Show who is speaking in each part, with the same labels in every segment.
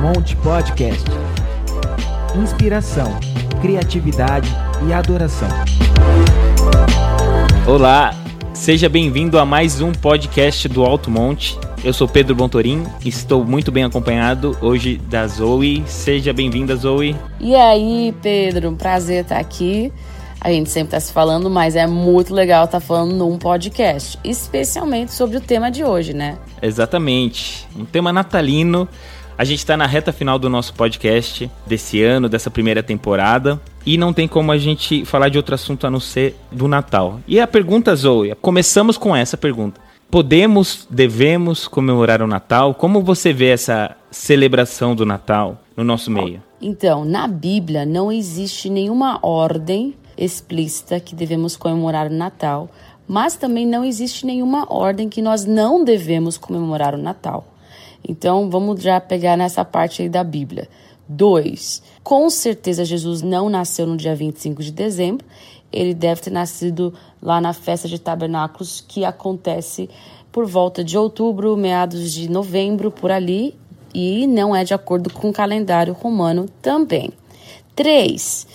Speaker 1: Monte Podcast. Inspiração, criatividade e adoração.
Speaker 2: Olá, seja bem-vindo a mais um podcast do Alto Monte. Eu sou Pedro Bontorim, estou muito bem acompanhado hoje da Zoe. Seja bem-vinda, Zoe.
Speaker 3: E aí, Pedro, um prazer estar aqui. A gente sempre está se falando, mas é muito legal estar falando num podcast, especialmente sobre o tema de hoje, né?
Speaker 2: Exatamente. Um tema natalino. A gente está na reta final do nosso podcast desse ano, dessa primeira temporada. E não tem como a gente falar de outro assunto a não ser do Natal. E a pergunta, Zoe, começamos com essa pergunta. Podemos, devemos comemorar o Natal? Como você vê essa celebração do Natal no nosso meio?
Speaker 3: Então, na Bíblia não existe nenhuma ordem explícita que devemos comemorar o Natal, mas também não existe nenhuma ordem que nós não devemos comemorar o Natal. Então, vamos já pegar nessa parte aí da Bíblia. 2. Com certeza Jesus não nasceu no dia 25 de dezembro. Ele deve ter nascido lá na festa de tabernáculos que acontece por volta de outubro, meados de novembro, por ali, e não é de acordo com o calendário romano também. 3.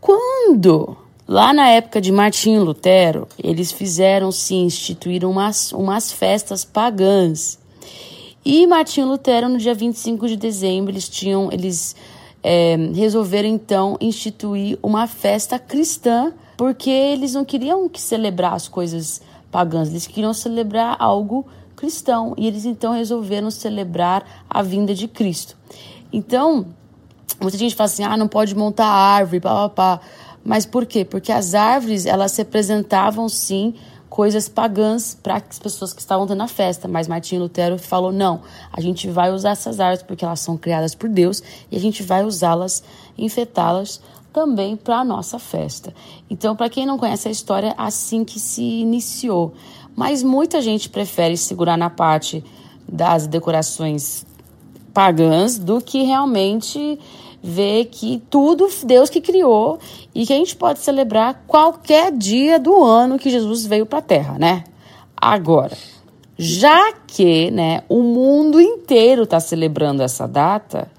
Speaker 3: Quando Lá na época de Martinho Lutero, eles fizeram sim, instituíram umas, umas festas pagãs. E Martinho Lutero, no dia 25 de dezembro, eles tinham, eles é, resolveram então instituir uma festa cristã, porque eles não queriam que celebrar as coisas pagãs, eles queriam celebrar algo cristão. E eles então resolveram celebrar a vinda de Cristo. Então, muita gente fala assim: ah, não pode montar árvore, pá, pá, pá. Mas por quê? Porque as árvores, elas representavam sim coisas pagãs para as pessoas que estavam tendo a festa, mas Martinho Lutero falou: não, a gente vai usar essas árvores porque elas são criadas por Deus e a gente vai usá-las, infetá-las também para a nossa festa. Então, para quem não conhece a história, assim que se iniciou. Mas muita gente prefere segurar na parte das decorações pagãs do que realmente ver que tudo Deus que criou e que a gente pode celebrar qualquer dia do ano que Jesus veio para a Terra, né? Agora, já que né, o mundo inteiro está celebrando essa data,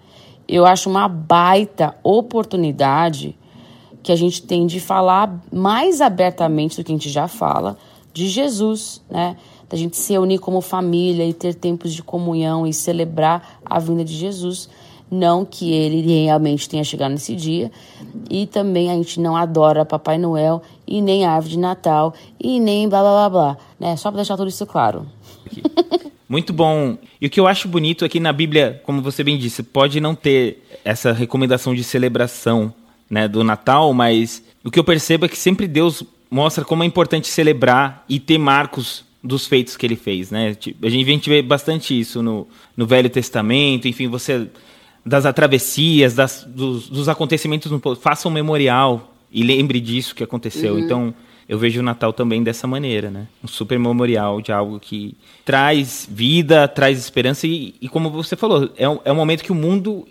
Speaker 3: eu acho uma baita oportunidade que a gente tem de falar mais abertamente do que a gente já fala de Jesus, né? Da gente se reunir como família e ter tempos de comunhão e celebrar a vinda de Jesus não que ele realmente tenha chegado nesse dia. E também a gente não adora Papai Noel e nem árvore de Natal e nem blá blá blá blá, né? Só para deixar tudo isso claro.
Speaker 2: Muito bom. E o que eu acho bonito aqui na Bíblia, como você bem disse, pode não ter essa recomendação de celebração, né, do Natal, mas o que eu percebo é que sempre Deus mostra como é importante celebrar e ter marcos dos feitos que ele fez, né? A gente vê bastante isso no, no Velho Testamento, enfim, você das travessias, das, dos, dos, acontecimentos no faça um memorial e lembre disso que aconteceu. Uhum. Então, eu vejo o Natal também dessa maneira, né? Um super memorial de algo que traz vida, traz esperança e, e como você falou, é um, é um momento que o mundo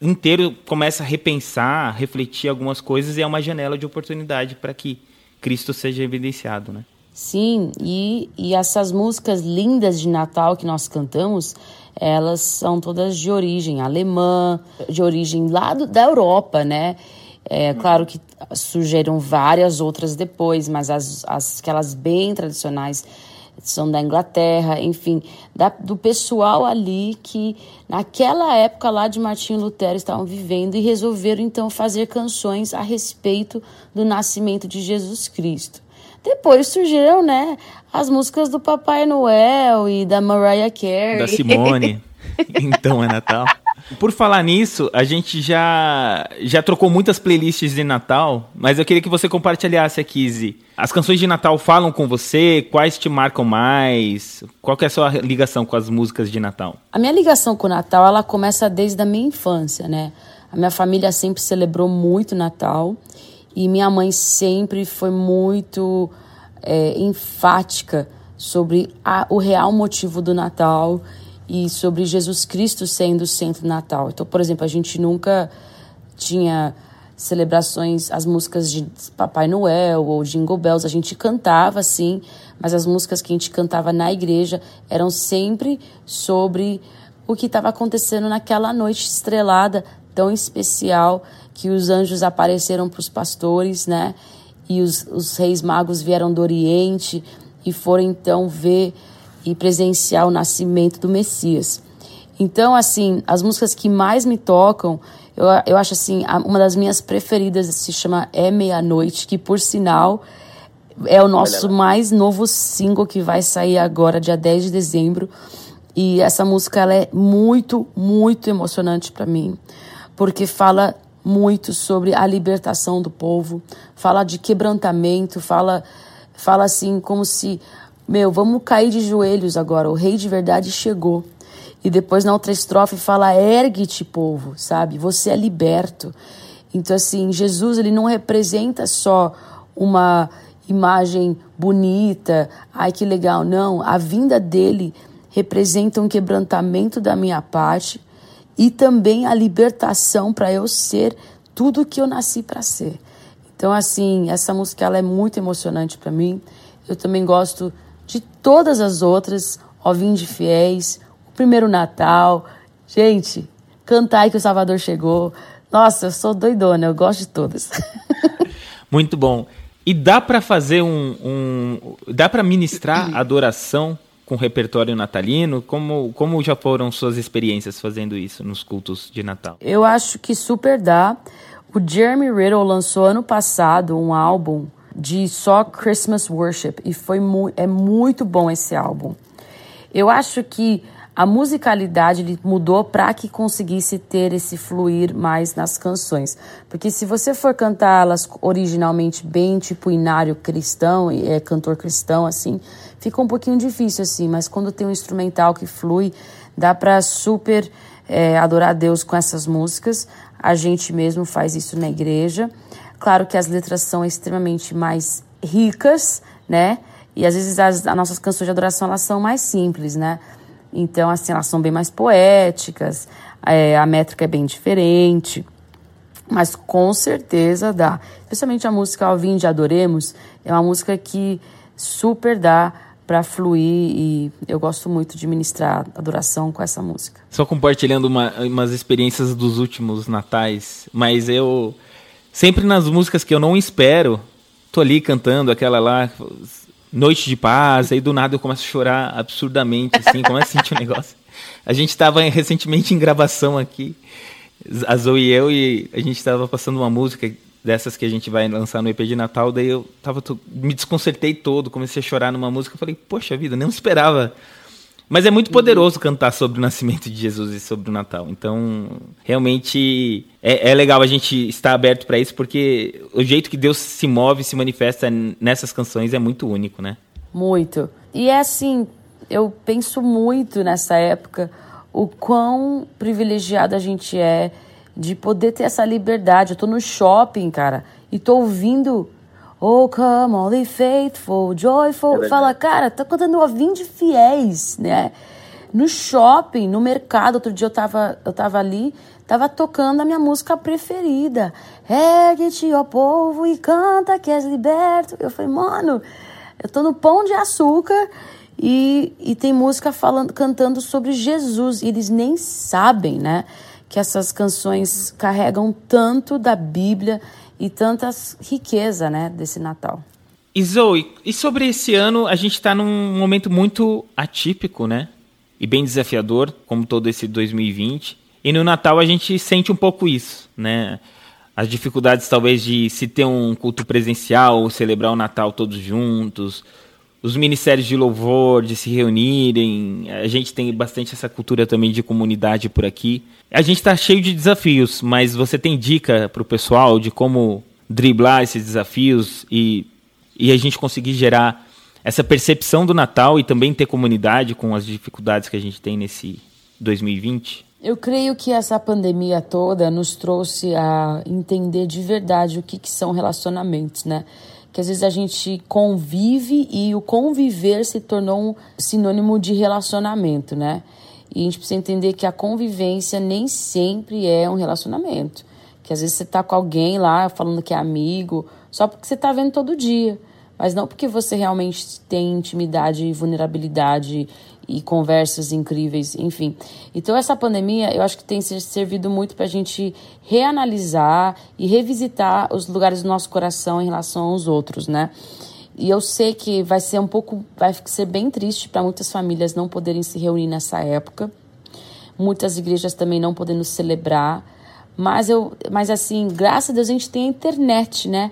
Speaker 2: inteiro começa a repensar, a refletir algumas coisas e é uma janela de oportunidade para que Cristo seja evidenciado, né?
Speaker 3: Sim, e, e essas músicas lindas de Natal que nós cantamos, elas são todas de origem alemã, de origem lá do, da Europa, né? É claro que surgiram várias outras depois, mas as, as aquelas bem tradicionais são da Inglaterra, enfim, da, do pessoal ali que naquela época lá de Martinho Lutero estavam vivendo e resolveram então fazer canções a respeito do nascimento de Jesus Cristo. Depois surgiram, né, as músicas do Papai Noel e da Mariah Carey.
Speaker 2: Da Simone. então é Natal. Por falar nisso, a gente já já trocou muitas playlists de Natal, mas eu queria que você compartilhasse aqui, Zi. As canções de Natal falam com você? Quais te marcam mais? Qual é a sua ligação com as músicas de Natal?
Speaker 3: A minha ligação com o Natal, ela começa desde a minha infância, né? A minha família sempre celebrou muito Natal. E minha mãe sempre foi muito é, enfática sobre a, o real motivo do Natal e sobre Jesus Cristo sendo o centro do Natal. Então, por exemplo, a gente nunca tinha celebrações, as músicas de Papai Noel ou Jingle Bells, a gente cantava sim, mas as músicas que a gente cantava na igreja eram sempre sobre o que estava acontecendo naquela noite estrelada tão especial que os anjos apareceram para os pastores, né? E os, os reis magos vieram do Oriente e foram então ver e presenciar o nascimento do Messias. Então, assim, as músicas que mais me tocam, eu, eu acho assim, uma das minhas preferidas se chama É Meia-Noite, que por sinal é o nosso mais novo single que vai sair agora, dia 10 de dezembro. E essa música ela é muito, muito emocionante para mim, porque fala muito sobre a libertação do povo, fala de quebrantamento, fala fala assim como se, meu, vamos cair de joelhos agora, o rei de verdade chegou. E depois na outra estrofe fala: ergue-te, povo, sabe? Você é liberto. Então, assim, Jesus ele não representa só uma imagem bonita, ai que legal. Não, a vinda dele representa um quebrantamento da minha parte e também a libertação para eu ser tudo que eu nasci para ser. Então, assim, essa música ela é muito emocionante para mim. Eu também gosto de todas as outras, Ó de Fiéis, primeiro Natal. Gente, cantai que o Salvador chegou. Nossa, eu sou doidona, eu gosto de todas.
Speaker 2: Muito bom. E dá para fazer um, um dá para ministrar adoração com repertório natalino? Como, como já foram suas experiências fazendo isso nos cultos de Natal?
Speaker 3: Eu acho que super dá. O Jeremy Riddle lançou ano passado um álbum de só Christmas Worship e foi mu é muito bom esse álbum. Eu acho que a musicalidade mudou para que conseguisse ter esse fluir mais nas canções. Porque se você for cantá-las originalmente bem tipo inário cristão, é, cantor cristão, assim, fica um pouquinho difícil assim. Mas quando tem um instrumental que flui, dá para super é, adorar a Deus com essas músicas. A gente mesmo faz isso na igreja. Claro que as letras são extremamente mais ricas, né? E às vezes as, as nossas canções de adoração elas são mais simples, né? Então, assim, elas são bem mais poéticas, é, a métrica é bem diferente. Mas com certeza dá. Especialmente a música Ao Vim de Adoremos, é uma música que super dá para fluir e eu gosto muito de ministrar adoração com essa música.
Speaker 2: Só compartilhando uma, umas experiências dos últimos natais, mas eu sempre nas músicas que eu não espero, tô ali cantando aquela lá, noite de paz, aí do nada eu começo a chorar absurdamente, assim, começo a sentir um negócio. A gente estava recentemente em gravação aqui, a Zoe e eu, e a gente estava passando uma música dessas que a gente vai lançar no EP de Natal, daí eu tava, me desconcertei todo, comecei a chorar numa música, falei, poxa vida, não esperava mas é muito poderoso cantar sobre o nascimento de Jesus e sobre o Natal. Então, realmente é, é legal a gente estar aberto para isso, porque o jeito que Deus se move, se manifesta nessas canções é muito único, né?
Speaker 3: Muito. E é assim, eu penso muito nessa época o quão privilegiado a gente é de poder ter essa liberdade. Eu tô no shopping, cara, e tô ouvindo Oh, come, all faithful, joyful. É Fala, cara, tá contando ovim de fiéis, né? No shopping, no mercado, outro dia eu tava, eu tava ali, tava tocando a minha música preferida. Ergue-te, ó povo, e canta que és liberto. Eu falei, mano, eu tô no pão de açúcar e, e tem música falando, cantando sobre Jesus. E eles nem sabem, né? Que essas canções carregam tanto da Bíblia e tantas riqueza, né, desse Natal.
Speaker 2: E Zoe, e sobre esse ano, a gente está num momento muito atípico, né? E bem desafiador, como todo esse 2020. E no Natal a gente sente um pouco isso, né? As dificuldades talvez de se ter um culto presencial, celebrar o Natal todos juntos, os ministérios de louvor, de se reunirem. A gente tem bastante essa cultura também de comunidade por aqui. A gente está cheio de desafios, mas você tem dica para o pessoal de como driblar esses desafios e, e a gente conseguir gerar essa percepção do Natal e também ter comunidade com as dificuldades que a gente tem nesse 2020?
Speaker 3: Eu creio que essa pandemia toda nos trouxe a entender de verdade o que, que são relacionamentos, né? Que às vezes a gente convive e o conviver se tornou um sinônimo de relacionamento, né? E a gente precisa entender que a convivência nem sempre é um relacionamento. Que às vezes você tá com alguém lá falando que é amigo, só porque você tá vendo todo dia. Mas não porque você realmente tem intimidade e vulnerabilidade e conversas incríveis, enfim. Então, essa pandemia eu acho que tem servido muito para a gente reanalisar e revisitar os lugares do nosso coração em relação aos outros, né? E eu sei que vai ser um pouco, vai ser bem triste para muitas famílias não poderem se reunir nessa época, muitas igrejas também não podendo celebrar, mas eu, mas assim, graças a Deus a gente tem a internet, né?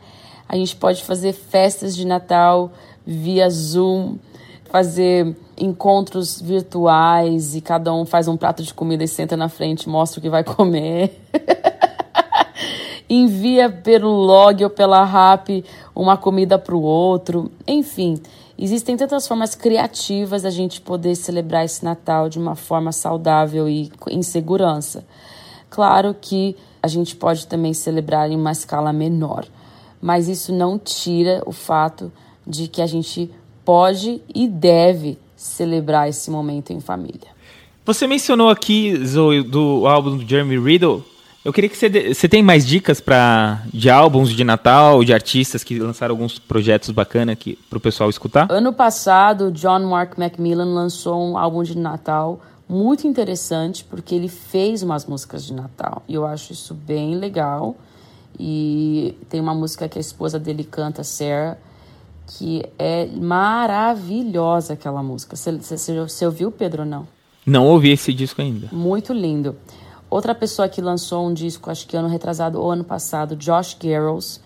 Speaker 3: A gente pode fazer festas de Natal via Zoom, fazer encontros virtuais e cada um faz um prato de comida e senta na frente, mostra o que vai comer. Envia pelo log ou pela rap uma comida para o outro. Enfim, existem tantas formas criativas da gente poder celebrar esse Natal de uma forma saudável e em segurança. Claro que a gente pode também celebrar em uma escala menor, mas isso não tira o fato de que a gente pode e deve celebrar esse momento em família.
Speaker 2: Você mencionou aqui, Zoe, do álbum do Jeremy Riddle. Eu queria que você, de... você tem mais dicas para de álbuns de Natal, de artistas que lançaram alguns projetos bacanas para o pessoal escutar?
Speaker 3: Ano passado, John Mark Macmillan lançou um álbum de Natal muito interessante porque ele fez umas músicas de Natal e eu acho isso bem legal. E tem uma música que a esposa dele canta, Sarah, que é maravilhosa aquela música. Você, ouviu, Pedro, ou não?
Speaker 2: Não ouvi esse disco ainda.
Speaker 3: Muito lindo. Outra pessoa que lançou um disco, acho que ano retrasado ou ano passado, Josh Garrels,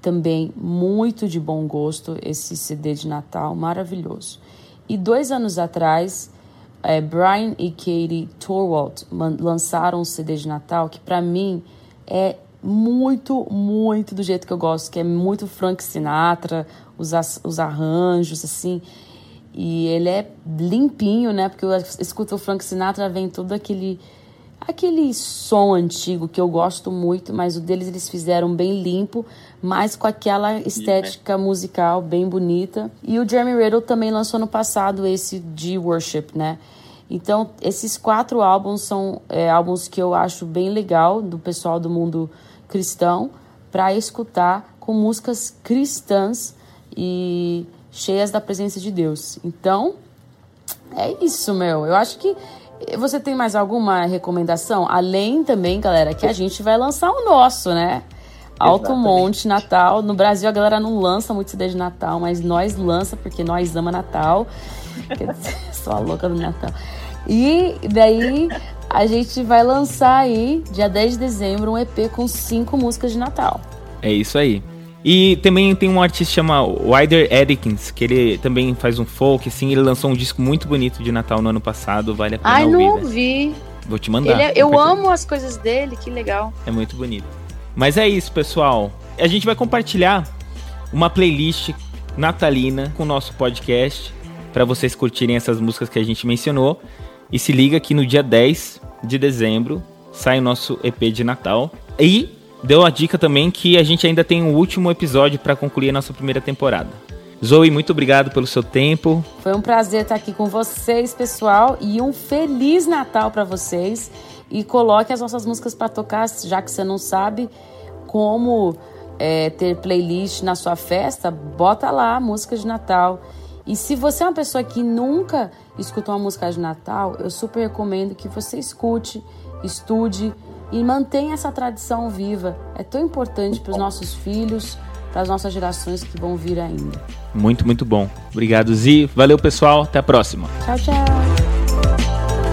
Speaker 3: também muito de bom gosto, esse CD de Natal, maravilhoso. E dois anos atrás, é, Brian e Katie Torwalt lançaram um CD de Natal que para mim é muito, muito do jeito que eu gosto, que é muito Frank Sinatra, os, os arranjos, assim. E ele é limpinho, né? Porque eu escuto o Frank Sinatra, vem todo aquele aquele som antigo que eu gosto muito, mas o deles eles fizeram bem limpo, mas com aquela estética musical bem bonita. E o Jeremy Riddle também lançou no passado esse de Worship, né? Então, esses quatro álbuns são é, álbuns que eu acho bem legal do pessoal do mundo cristão para escutar com músicas cristãs e cheias da presença de Deus. Então, é isso, meu. Eu acho que você tem mais alguma recomendação? Além também, galera, que a gente vai lançar o nosso, né? Alto Monte, Natal. No Brasil a galera não lança muito CD de Natal, mas nós lança porque nós ama Natal. Quer dizer, sou a louca do Natal. E daí a gente vai lançar aí, dia 10 de dezembro, um EP com cinco músicas de Natal.
Speaker 2: É isso aí. E também tem um artista chamado Wider Edikins, que ele também faz um folk, assim, ele lançou um disco muito bonito de Natal no ano passado, vale a pena
Speaker 4: Ai,
Speaker 2: ouvir.
Speaker 4: Ai, não ouvi.
Speaker 2: Vou te mandar.
Speaker 4: É, eu amo as coisas dele, que legal.
Speaker 2: É muito bonito. Mas é isso, pessoal. A gente vai compartilhar uma playlist natalina com o nosso podcast para vocês curtirem essas músicas que a gente mencionou. E se liga que no dia 10 de dezembro sai o nosso EP de Natal. E deu a dica também que a gente ainda tem um último episódio para concluir a nossa primeira temporada. Zoe, muito obrigado pelo seu tempo.
Speaker 3: Foi um prazer estar aqui com vocês, pessoal, e um feliz Natal para vocês. E coloque as nossas músicas para tocar, já que você não sabe como é, ter playlist na sua festa, bota lá músicas de Natal. E se você é uma pessoa que nunca escutou uma música de Natal, eu super recomendo que você escute, estude e mantenha essa tradição viva. É tão importante para os nossos filhos, para as nossas gerações que vão vir ainda.
Speaker 2: Muito, muito bom. Obrigado, Zi. Valeu, pessoal. Até a próxima.
Speaker 3: Tchau, tchau.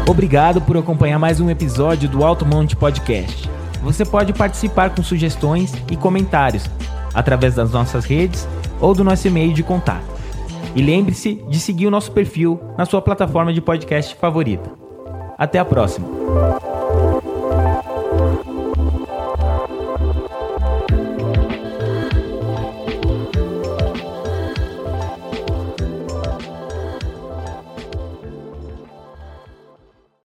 Speaker 1: Obrigado por acompanhar mais um episódio do Alto Monte Podcast. Você pode participar com sugestões e comentários através das nossas redes ou do nosso e-mail de contato. E lembre-se de seguir o nosso perfil na sua plataforma de podcast favorita. Até a próxima!